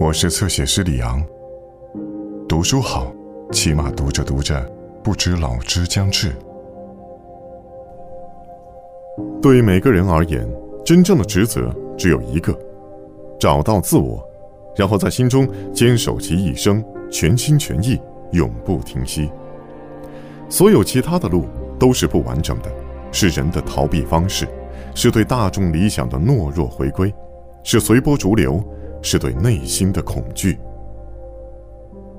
我是侧写师李昂。读书好，起码读着读着，不知老之将至。对于每个人而言，真正的职责只有一个：找到自我，然后在心中坚守其一生，全心全意，永不停息。所有其他的路都是不完整的，是人的逃避方式，是对大众理想的懦弱回归。是随波逐流，是对内心的恐惧。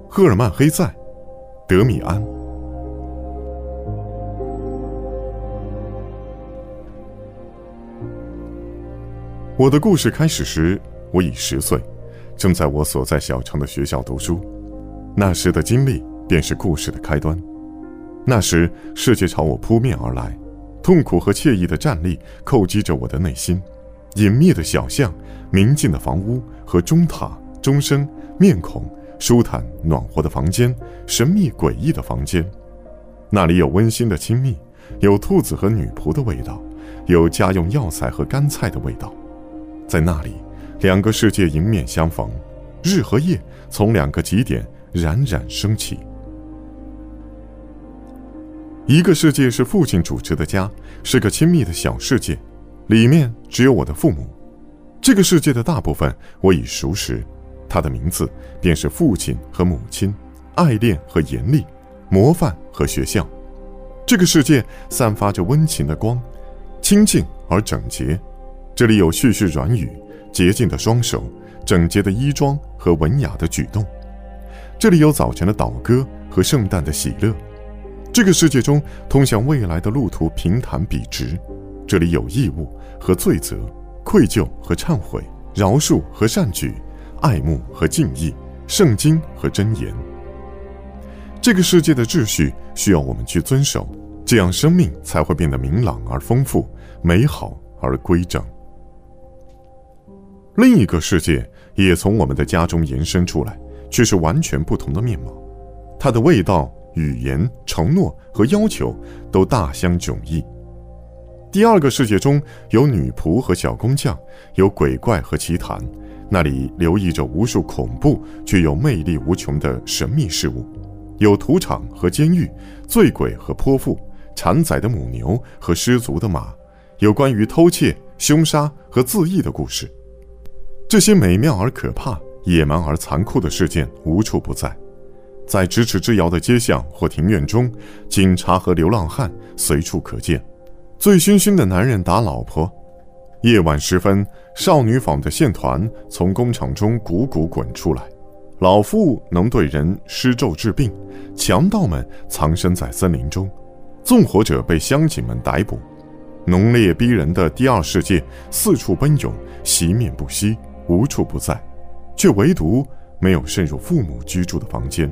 赫尔曼·黑塞，德米安。我的故事开始时，我已十岁，正在我所在小城的学校读书。那时的经历便是故事的开端。那时，世界朝我扑面而来，痛苦和惬意的站立叩击着我的内心。隐秘的小巷，明净的房屋和钟塔、钟声、面孔、舒坦暖和的房间，神秘诡异的房间，那里有温馨的亲密，有兔子和女仆的味道，有家用药材和干菜的味道。在那里，两个世界迎面相逢，日和夜从两个极点冉冉升起。一个世界是父亲主持的家，是个亲密的小世界。里面只有我的父母，这个世界的大部分我已熟识，他的名字便是父亲和母亲，爱恋和严厉，模范和学校。这个世界散发着温情的光，清静而整洁。这里有絮絮软语，洁净的双手，整洁的衣装和文雅的举动。这里有早晨的祷歌和圣诞的喜乐。这个世界中通向未来的路途平坦笔直。这里有义务和罪责，愧疚和忏悔，饶恕和善举，爱慕和敬意，圣经和箴言。这个世界的秩序需要我们去遵守，这样生命才会变得明朗而丰富，美好而规整。另一个世界也从我们的家中延伸出来，却是完全不同的面貌，它的味道、语言、承诺和要求都大相迥异。第二个世界中有女仆和小工匠，有鬼怪和奇谈，那里留意着无数恐怖却又魅力无穷的神秘事物，有屠场和监狱，醉鬼和泼妇，产崽的母牛和失足的马，有关于偷窃、凶杀和自缢的故事。这些美妙而可怕、野蛮而残酷的事件无处不在，在咫尺之遥的街巷或庭院中，警察和流浪汉随处可见。醉醺醺的男人打老婆，夜晚时分，少女纺的线团从工厂中汩汩滚出来，老妇能对人施咒治病，强盗们藏身在森林中，纵火者被乡亲们逮捕，浓烈逼人的第二世界四处奔涌，席面不息，无处不在，却唯独没有渗入父母居住的房间。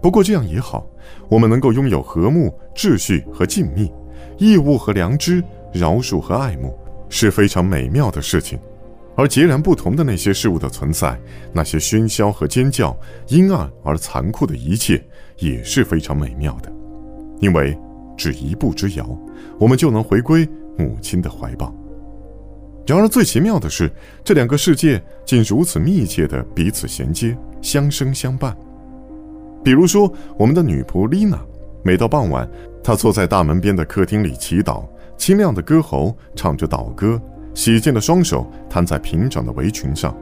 不过这样也好，我们能够拥有和睦、秩序和静谧。义务和良知，饶恕和爱慕，是非常美妙的事情；而截然不同的那些事物的存在，那些喧嚣和尖叫，阴暗而残酷的一切，也是非常美妙的。因为只一步之遥，我们就能回归母亲的怀抱。然而最奇妙的是，这两个世界竟如此密切地彼此衔接，相生相伴。比如说，我们的女仆丽娜，每到傍晚。他坐在大门边的客厅里祈祷，清亮的歌喉唱着祷歌，洗净的双手摊在平整的围裙上。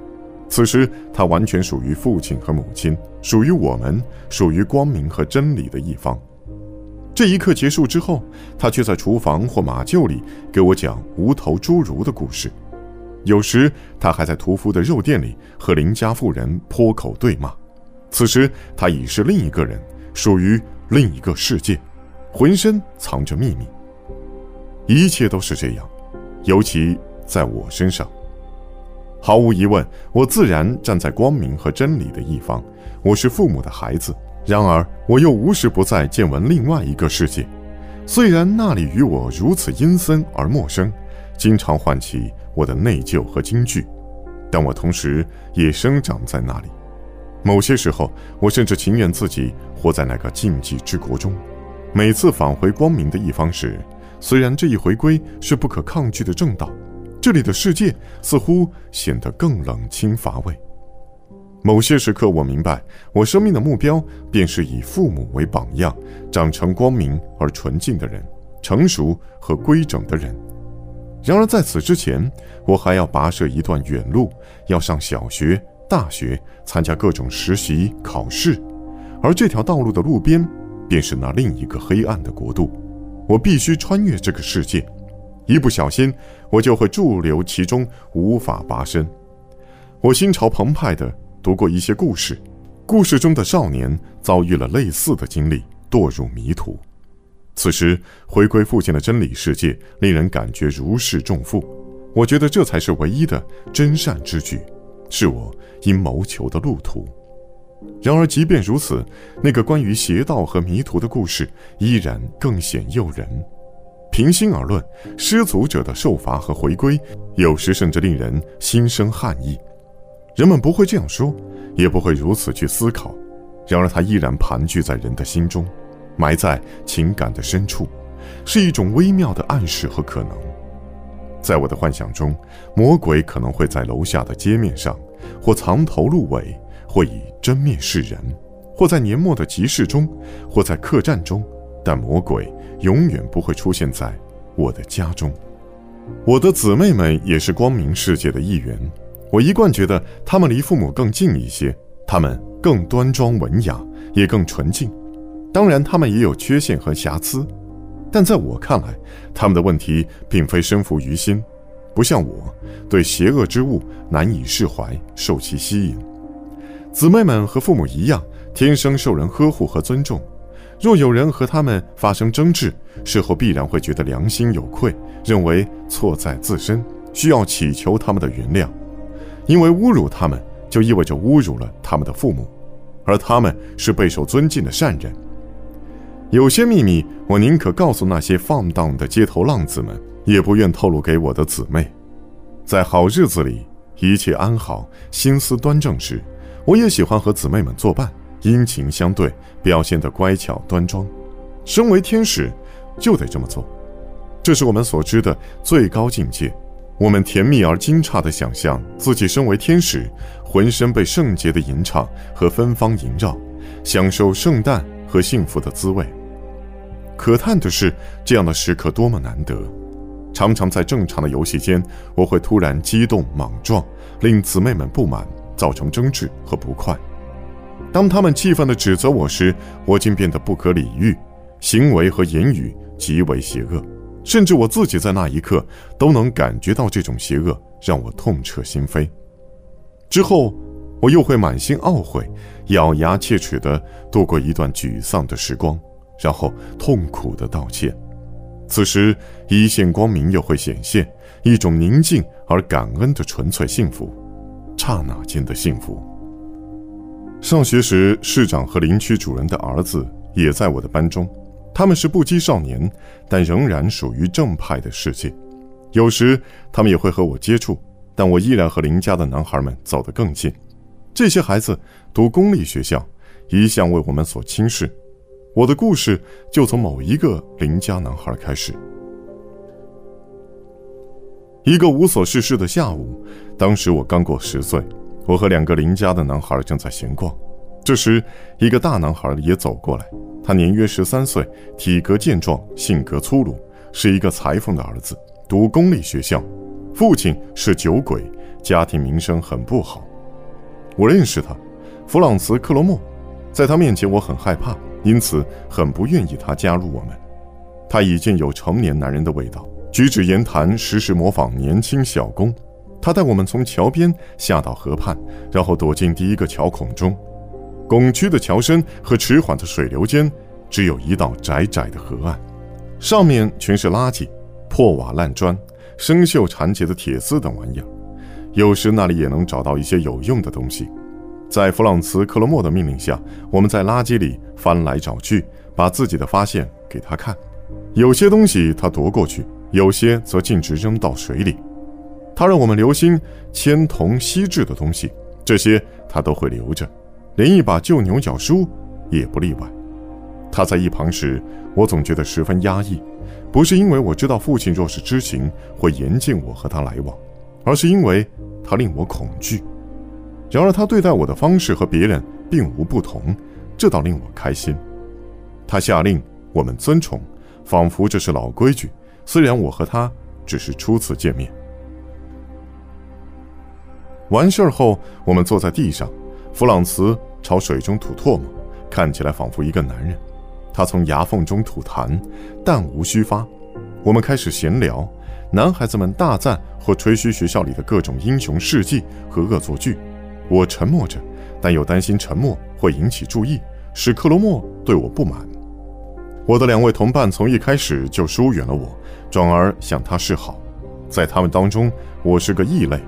此时，他完全属于父亲和母亲，属于我们，属于光明和真理的一方。这一刻结束之后，他却在厨房或马厩里给我讲无头侏儒的故事。有时，他还在屠夫的肉店里和邻家妇人泼口对骂。此时，他已是另一个人，属于另一个世界。浑身藏着秘密，一切都是这样，尤其在我身上。毫无疑问，我自然站在光明和真理的一方。我是父母的孩子，然而我又无时不在见闻另外一个世界。虽然那里与我如此阴森而陌生，经常唤起我的内疚和惊惧，但我同时也生长在那里。某些时候，我甚至情愿自己活在那个禁忌之国中。每次返回光明的一方时，虽然这一回归是不可抗拒的正道，这里的世界似乎显得更冷清乏味。某些时刻，我明白，我生命的目标便是以父母为榜样，长成光明而纯净的人，成熟和规整的人。然而，在此之前，我还要跋涉一段远路，要上小学、大学，参加各种实习、考试，而这条道路的路边，便是那另一个黑暗的国度。我必须穿越这个世界，一不小心，我就会驻留其中，无法拔身。我心潮澎湃地读过一些故事，故事中的少年遭遇了类似的经历，堕入迷途。此时回归父亲的真理世界，令人感觉如释重负。我觉得这才是唯一的真善之举，是我应谋求的路途。然而，即便如此，那个关于邪道和迷途的故事依然更显诱人。平心而论，失足者的受罚和回归，有时甚至令人心生汗意。人们不会这样说，也不会如此去思考。然而，它依然盘踞在人的心中。埋在情感的深处，是一种微妙的暗示和可能。在我的幻想中，魔鬼可能会在楼下的街面上，或藏头露尾，或以真面示人，或在年末的集市中，或在客栈中。但魔鬼永远不会出现在我的家中。我的姊妹们也是光明世界的一员。我一贯觉得她们离父母更近一些，她们更端庄文雅，也更纯净。当然，他们也有缺陷和瑕疵，但在我看来，他们的问题并非深伏于心，不像我对邪恶之物难以释怀，受其吸引。姊妹们和父母一样，天生受人呵护和尊重。若有人和他们发生争执，事后必然会觉得良心有愧，认为错在自身，需要祈求他们的原谅，因为侮辱他们就意味着侮辱了他们的父母，而他们是备受尊敬的善人。有些秘密，我宁可告诉那些放荡的街头浪子们，也不愿透露给我的姊妹。在好日子里，一切安好，心思端正时，我也喜欢和姊妹们作伴，殷勤相对，表现得乖巧端庄。身为天使，就得这么做，这是我们所知的最高境界。我们甜蜜而惊诧地想象自己身为天使，浑身被圣洁的吟唱和芬芳萦绕，享受圣诞和幸福的滋味。可叹的是，这样的时刻多么难得！常常在正常的游戏间，我会突然激动莽撞，令姊妹们不满，造成争执和不快。当他们气愤地指责我时，我竟变得不可理喻，行为和言语极为邪恶，甚至我自己在那一刻都能感觉到这种邪恶，让我痛彻心扉。之后，我又会满心懊悔，咬牙切齿地度过一段沮丧的时光。然后痛苦的道歉，此时一线光明又会显现，一种宁静而感恩的纯粹幸福，刹那间的幸福。上学时，市长和林区主人的儿子也在我的班中，他们是不羁少年，但仍然属于正派的世界。有时他们也会和我接触，但我依然和邻家的男孩们走得更近。这些孩子读公立学校，一向为我们所轻视。我的故事就从某一个邻家男孩开始。一个无所事事的下午，当时我刚过十岁，我和两个邻家的男孩正在闲逛。这时，一个大男孩也走过来，他年约十三岁，体格健壮，性格粗鲁，是一个裁缝的儿子，读公立学校，父亲是酒鬼，家庭名声很不好。我认识他，弗朗茨·克罗莫，在他面前我很害怕。因此，很不愿意他加入我们。他已经有成年男人的味道，举止言谈时时模仿年轻小工。他带我们从桥边下到河畔，然后躲进第一个桥孔中。拱曲的桥身和迟缓的水流间，只有一道窄窄的河岸，上面全是垃圾、破瓦烂砖、生锈缠结的铁丝等玩意儿。有时那里也能找到一些有用的东西。在弗朗茨·克罗莫的命令下，我们在垃圾里翻来找去，把自己的发现给他看。有些东西他夺过去，有些则径直扔到水里。他让我们留心铅、铜、锡制的东西，这些他都会留着，连一把旧牛角梳也不例外。他在一旁时，我总觉得十分压抑，不是因为我知道父亲若是知情会严禁我和他来往，而是因为他令我恐惧。然而他对待我的方式和别人并无不同，这倒令我开心。他下令我们尊崇，仿佛这是老规矩。虽然我和他只是初次见面。完事儿后，我们坐在地上，弗朗茨朝水中吐唾沫，看起来仿佛一个男人。他从牙缝中吐痰，弹无虚发。我们开始闲聊，男孩子们大赞或吹嘘学校里的各种英雄事迹和恶作剧。我沉默着，但又担心沉默会引起注意，使克罗莫对我不满。我的两位同伴从一开始就疏远了我，转而向他示好。在他们当中，我是个异类。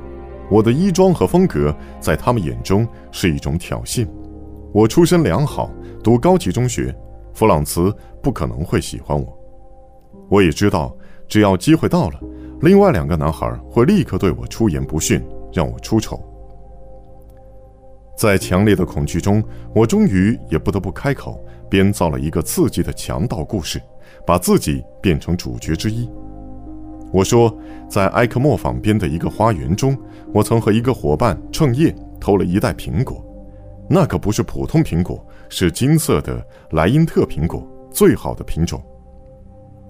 我的衣装和风格在他们眼中是一种挑衅。我出身良好，读高级中学，弗朗茨不可能会喜欢我。我也知道，只要机会到了，另外两个男孩会立刻对我出言不逊，让我出丑。在强烈的恐惧中，我终于也不得不开口，编造了一个刺激的强盗故事，把自己变成主角之一。我说，在埃克莫坊边的一个花园中，我曾和一个伙伴趁夜偷了一袋苹果，那可不是普通苹果，是金色的莱茵特苹果，最好的品种。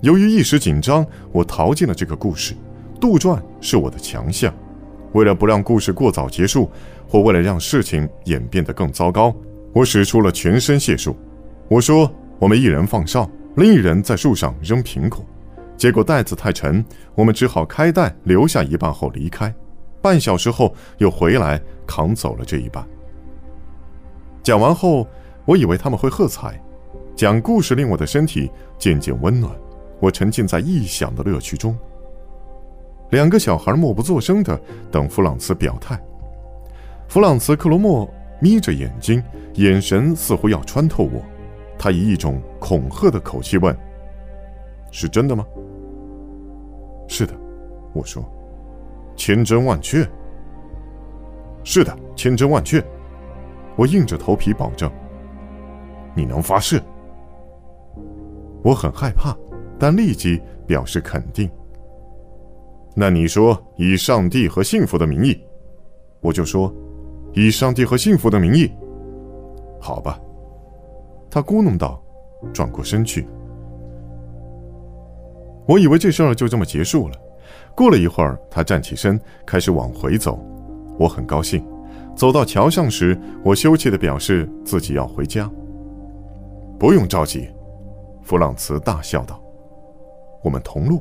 由于一时紧张，我逃进了这个故事，杜撰是我的强项。为了不让故事过早结束，或为了让事情演变得更糟糕，我使出了全身解数。我说：“我们一人放哨，另一人在树上扔苹果。”结果袋子太沉，我们只好开袋留下一半后离开。半小时后又回来扛走了这一半。讲完后，我以为他们会喝彩。讲故事令我的身体渐渐温暖，我沉浸在臆想的乐趣中。两个小孩默不作声地等弗朗茨表态。弗朗茨·克罗莫眯着眼睛，眼神似乎要穿透我。他以一种恐吓的口气问：“是真的吗？”“是的。”我说，“千真万确。”“是的，千真万确。”我硬着头皮保证。“你能发誓？”我很害怕，但立即表示肯定。那你说以上帝和幸福的名义，我就说，以上帝和幸福的名义。好吧，他咕哝道，转过身去。我以为这事儿就这么结束了。过了一会儿，他站起身，开始往回走。我很高兴。走到桥上时，我羞怯地表示自己要回家。不用着急，弗朗茨大笑道：“我们同路。”